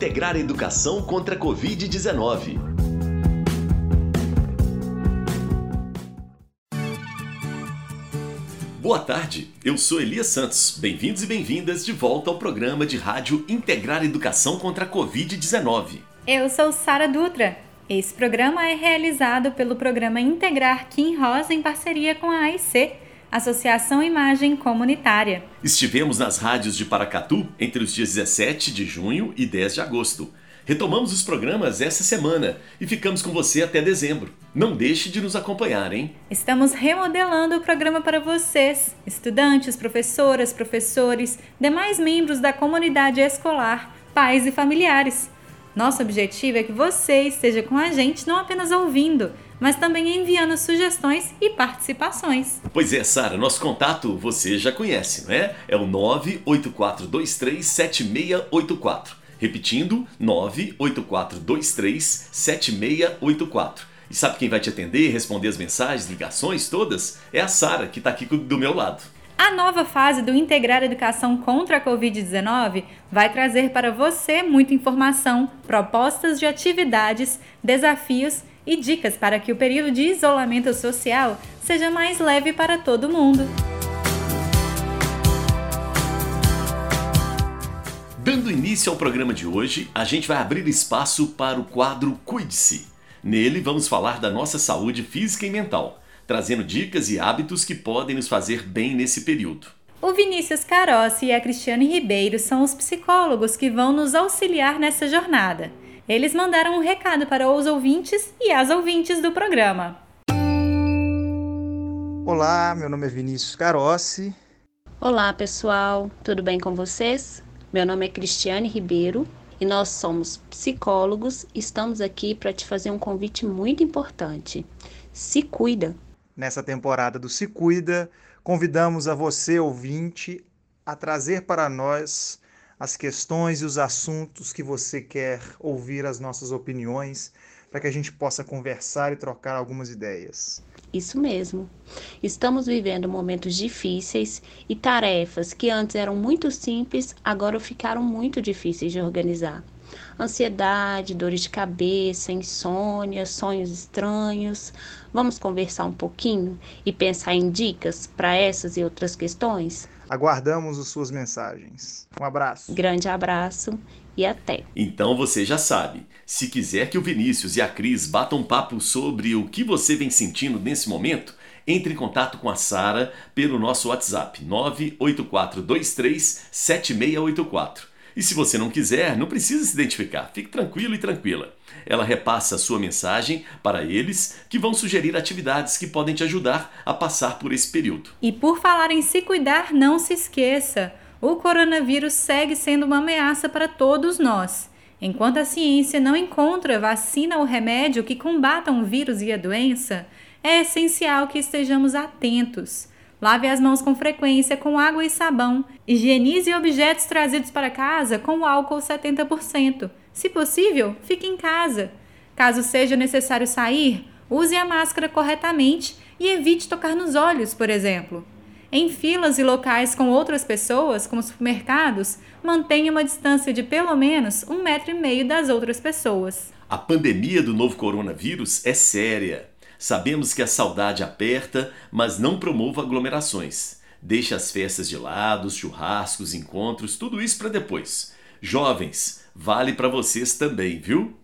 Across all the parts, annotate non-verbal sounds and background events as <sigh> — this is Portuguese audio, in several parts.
integrar a educação contra a Covid-19. Boa tarde, eu sou Elias Santos. Bem-vindos e bem-vindas de volta ao programa de rádio Integrar a Educação contra a Covid-19. Eu sou Sara Dutra. Esse programa é realizado pelo programa Integrar Kim Rosa em parceria com a AIC, Associação Imagem Comunitária. Estivemos nas rádios de Paracatu entre os dias 17 de junho e 10 de agosto. Retomamos os programas essa semana e ficamos com você até dezembro. Não deixe de nos acompanhar, hein? Estamos remodelando o programa para vocês, estudantes, professoras, professores, demais membros da comunidade escolar, pais e familiares. Nosso objetivo é que você esteja com a gente não apenas ouvindo, mas também enviando sugestões e participações. Pois é, Sara, nosso contato você já conhece, não é? É o 984237684. Repetindo, 984237684. E sabe quem vai te atender, responder as mensagens, ligações todas? É a Sara, que está aqui do meu lado. A nova fase do Integrar Educação contra a Covid-19 vai trazer para você muita informação, propostas de atividades, desafios e dicas para que o período de isolamento social seja mais leve para todo mundo. Dando início ao programa de hoje, a gente vai abrir espaço para o quadro Cuide-se. Nele vamos falar da nossa saúde física e mental trazendo dicas e hábitos que podem nos fazer bem nesse período. O Vinícius Carossi e a Cristiane Ribeiro são os psicólogos que vão nos auxiliar nessa jornada. Eles mandaram um recado para os ouvintes e as ouvintes do programa. Olá, meu nome é Vinícius Carossi. Olá, pessoal, tudo bem com vocês? Meu nome é Cristiane Ribeiro e nós somos psicólogos. Estamos aqui para te fazer um convite muito importante. Se cuida, Nessa temporada do Se Cuida, convidamos a você, ouvinte, a trazer para nós as questões e os assuntos que você quer ouvir as nossas opiniões, para que a gente possa conversar e trocar algumas ideias. Isso mesmo. Estamos vivendo momentos difíceis e tarefas que antes eram muito simples, agora ficaram muito difíceis de organizar ansiedade, dores de cabeça, insônia, sonhos estranhos. Vamos conversar um pouquinho e pensar em dicas para essas e outras questões? Aguardamos as suas mensagens. Um abraço. Grande abraço e até. Então você já sabe. Se quiser que o Vinícius e a Cris batam papo sobre o que você vem sentindo nesse momento, entre em contato com a Sara pelo nosso WhatsApp 98423 7684. E se você não quiser, não precisa se identificar, fique tranquilo e tranquila. Ela repassa a sua mensagem para eles, que vão sugerir atividades que podem te ajudar a passar por esse período. E por falar em se cuidar, não se esqueça: o coronavírus segue sendo uma ameaça para todos nós. Enquanto a ciência não encontra vacina ou remédio que combatam o vírus e a doença, é essencial que estejamos atentos Lave as mãos com frequência com água e sabão. Higienize objetos trazidos para casa com álcool 70%. Se possível, fique em casa. Caso seja necessário sair, use a máscara corretamente e evite tocar nos olhos, por exemplo. Em filas e locais com outras pessoas, como supermercados, mantenha uma distância de pelo menos um metro e meio das outras pessoas. A pandemia do novo coronavírus é séria. Sabemos que a saudade aperta, mas não promova aglomerações. Deixe as festas de lado, os churrascos, encontros, tudo isso para depois. Jovens, vale para vocês também, viu?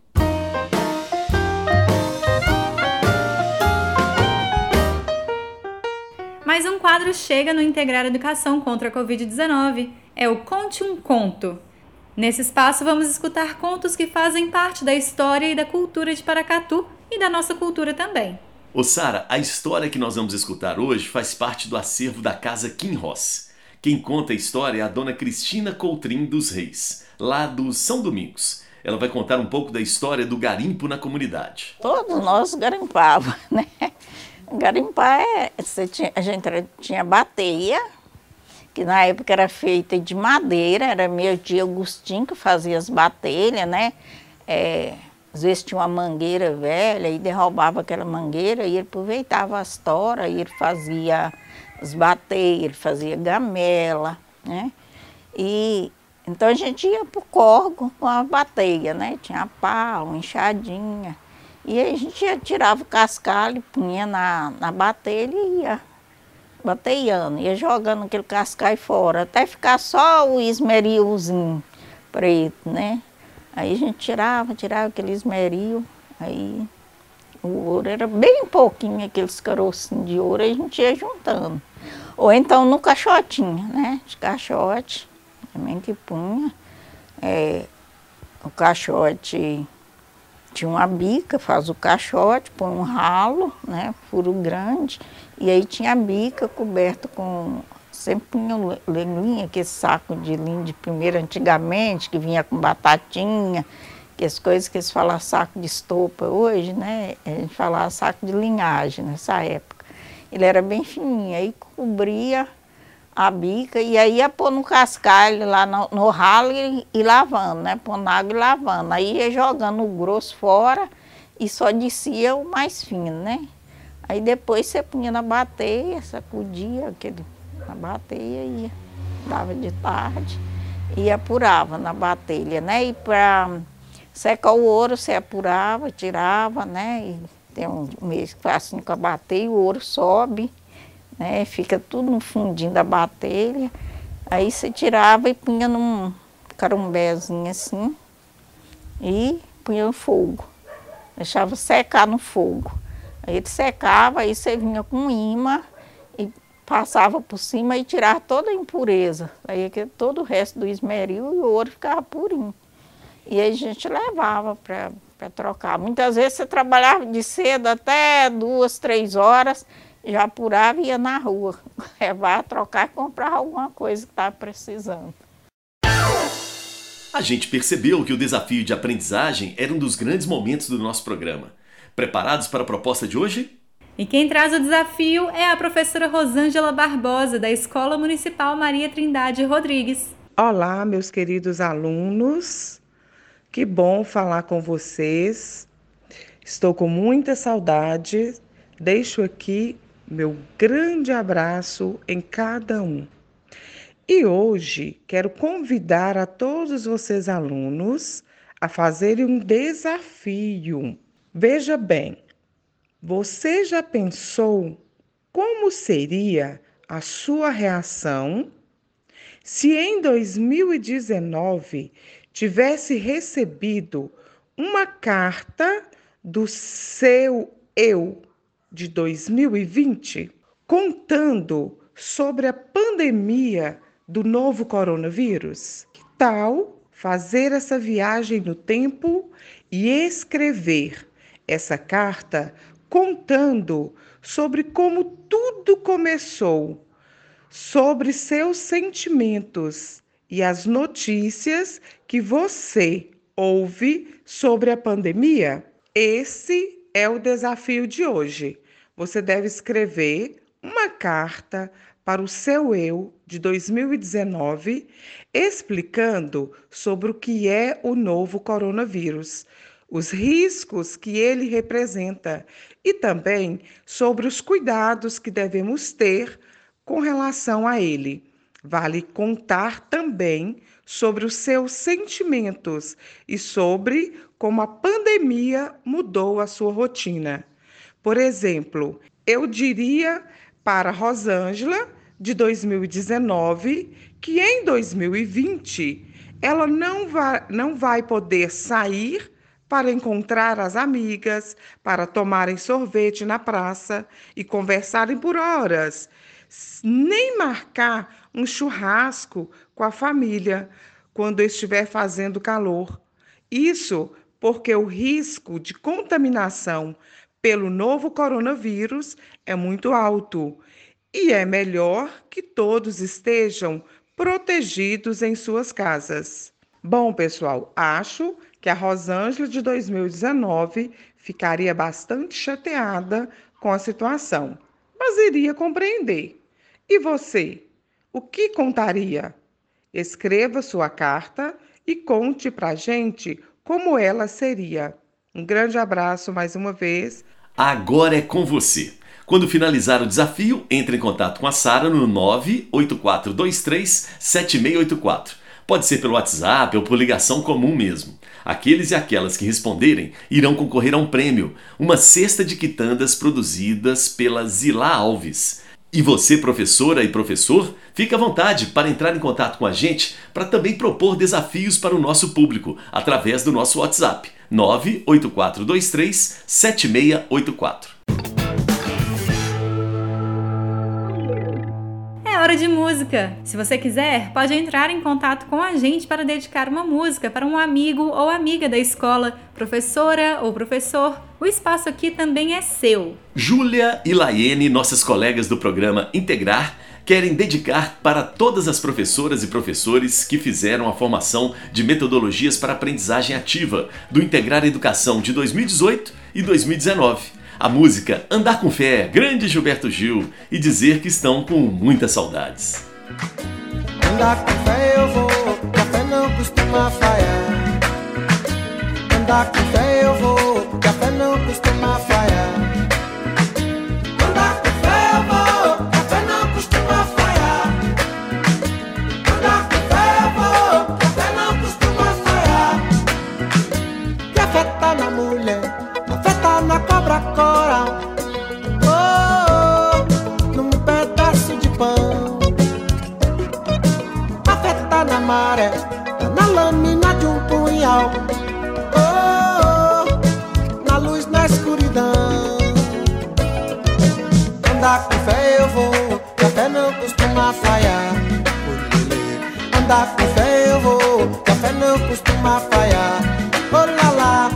Mais um quadro chega no Integrar Educação contra a Covid-19. É o Conte um Conto. Nesse espaço, vamos escutar contos que fazem parte da história e da cultura de Paracatu e da nossa cultura também. Ô Sara, a história que nós vamos escutar hoje faz parte do acervo da Casa Kim Ross. Quem conta a história é a dona Cristina Coutrin dos Reis, lá do São Domingos. Ela vai contar um pouco da história do garimpo na comunidade. Todos nós garimpávamos, <laughs> né? Garimpar é. Tinha, a gente tinha bateia, que na época era feita de madeira, era meu tio Agostinho que fazia as batelhas, né? É, às vezes tinha uma mangueira velha e derrubava aquela mangueira e ele aproveitava as toras e ele fazia os bateiros, ele fazia gamela, né? E Então a gente ia pro corgo com a bateia, né? Tinha pau, enxadinha. E a gente ia, tirava o cascalho, punha na, na bateia e ia bateiando, ia jogando aquele cascalho fora, até ficar só o esmerilzinho preto, né? Aí a gente tirava, tirava aquele esmeril, aí o ouro era bem pouquinho, aqueles carocinhos de ouro, aí a gente ia juntando. Ou então no caixotinho, né? De caixote, também que punha. É, o caixote tinha uma bica, faz o caixote, põe um ralo, né? Furo grande. E aí tinha a bica coberta com. Sempre punha linha, aquele saco de linha de primeira antigamente, que vinha com batatinha, que as coisas que eles falam saco de estopa hoje, né? A gente falava saco de linhagem nessa época. Ele era bem fininho, aí cobria a bica e aí ia pôr no cascalho lá no, no ralo e, e, lavando, né? Pondo água e lavando. Aí ia jogando o grosso fora e só descia o mais fino, né? Aí depois você punha na bateia, sacudia aquele, na bateia ia, dava de tarde e apurava na bateia, né? E para secar o ouro, você apurava, tirava, né? E tem um mês que faz assim com a bateia, o ouro sobe, né? Fica tudo no fundinho da bateia. Aí você tirava e punha num carumbézinho assim e punha no fogo. Deixava secar no fogo. Aí ele secava, aí você vinha com imã e passava por cima e tirava toda a impureza. Aí todo o resto do esmeril e o ouro ficava purinho. E aí a gente levava para trocar. Muitas vezes você trabalhava de cedo até duas, três horas, já apurava e ia na rua <laughs> levar, trocar e comprar alguma coisa que estava precisando. A gente percebeu que o desafio de aprendizagem era um dos grandes momentos do nosso programa. Preparados para a proposta de hoje? E quem traz o desafio é a professora Rosângela Barbosa, da Escola Municipal Maria Trindade Rodrigues. Olá, meus queridos alunos. Que bom falar com vocês. Estou com muita saudade. Deixo aqui meu grande abraço em cada um. E hoje quero convidar a todos vocês alunos a fazerem um desafio. Veja bem, você já pensou como seria a sua reação se em 2019 tivesse recebido uma carta do seu eu de 2020 contando sobre a pandemia do novo coronavírus? Que tal fazer essa viagem no tempo e escrever essa carta contando sobre como tudo começou, sobre seus sentimentos e as notícias que você ouve sobre a pandemia? Esse é o desafio de hoje. Você deve escrever uma carta para o seu eu de 2019, explicando sobre o que é o novo coronavírus, os riscos que ele representa e também sobre os cuidados que devemos ter com relação a ele. Vale contar também sobre os seus sentimentos e sobre como a pandemia mudou a sua rotina. Por exemplo, eu diria para Rosângela, de 2019, que em 2020 ela não vai, não vai poder sair para encontrar as amigas, para tomarem sorvete na praça e conversarem por horas, nem marcar um churrasco com a família quando estiver fazendo calor. Isso porque o risco de contaminação pelo novo coronavírus é muito alto e é melhor que todos estejam protegidos em suas casas. Bom, pessoal, acho que a Rosângela de 2019 ficaria bastante chateada com a situação, mas iria compreender. E você, o que contaria? Escreva sua carta e conte para gente como ela seria. Um grande abraço mais uma vez. Agora é com você. Quando finalizar o desafio, entre em contato com a Sara no 98423 7684 Pode ser pelo WhatsApp ou por ligação comum mesmo. Aqueles e aquelas que responderem irão concorrer a um prêmio, uma cesta de quitandas produzidas pela Zila Alves. E você, professora e professor, fique à vontade para entrar em contato com a gente para também propor desafios para o nosso público através do nosso WhatsApp 98423 7684. Hora de música. Se você quiser, pode entrar em contato com a gente para dedicar uma música para um amigo ou amiga da escola, professora ou professor. O espaço aqui também é seu. Júlia e Laiene, nossas colegas do programa Integrar, querem dedicar para todas as professoras e professores que fizeram a formação de metodologias para aprendizagem ativa do Integrar Educação de 2018 e 2019 a música Andar com Fé, grande Gilberto Gil, e dizer que estão com muitas saudades. Andar com fé eu vou, não costuma falhar. Andar com fé eu vou, Andar com fé eu vou, que a fé não costuma falhar. Andar com fé eu vou, que a fé não costuma falhar. Oh lá lá.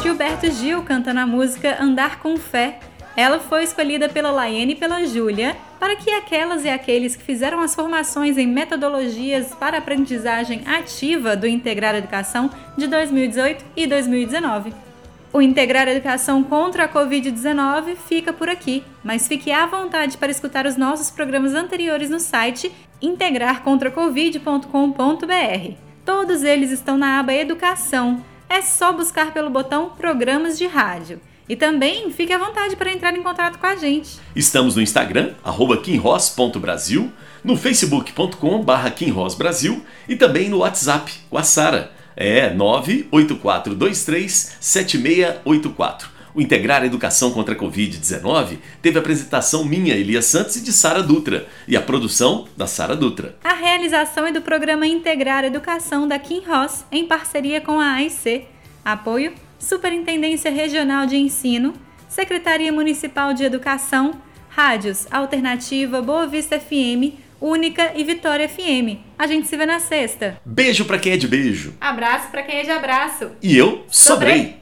Gilberto Gil cantando a música Andar com Fé. Ela foi escolhida pela Laiane e pela Júlia para que aquelas e aqueles que fizeram as formações em metodologias para aprendizagem ativa do Integrar Educação de 2018 e 2019. O Integrar Educação contra a Covid-19 fica por aqui, mas fique à vontade para escutar os nossos programas anteriores no site integrarcontracovid.com.br. Todos eles estão na aba Educação é só buscar pelo botão Programas de Rádio. E também fique à vontade para entrar em contato com a gente. Estamos no Instagram, kinross.brasil, no facebook.com kinrossbrasil e também no WhatsApp com a Sara. É 984237684. O Integrar Educação contra a Covid-19 teve a apresentação minha, Elias Santos, e de Sara Dutra, e a produção da Sara Dutra. A realização é do programa Integrar Educação da Kim Ross, em parceria com a AIC. Apoio: Superintendência Regional de Ensino, Secretaria Municipal de Educação, Rádios Alternativa Boa Vista FM, Única e Vitória FM. A gente se vê na sexta. Beijo para quem é de beijo. Abraço para quem é de abraço. E eu sobrei.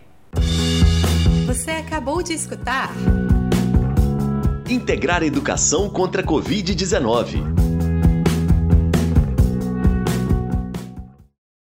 Você acabou de escutar Integrar a Educação contra a Covid-19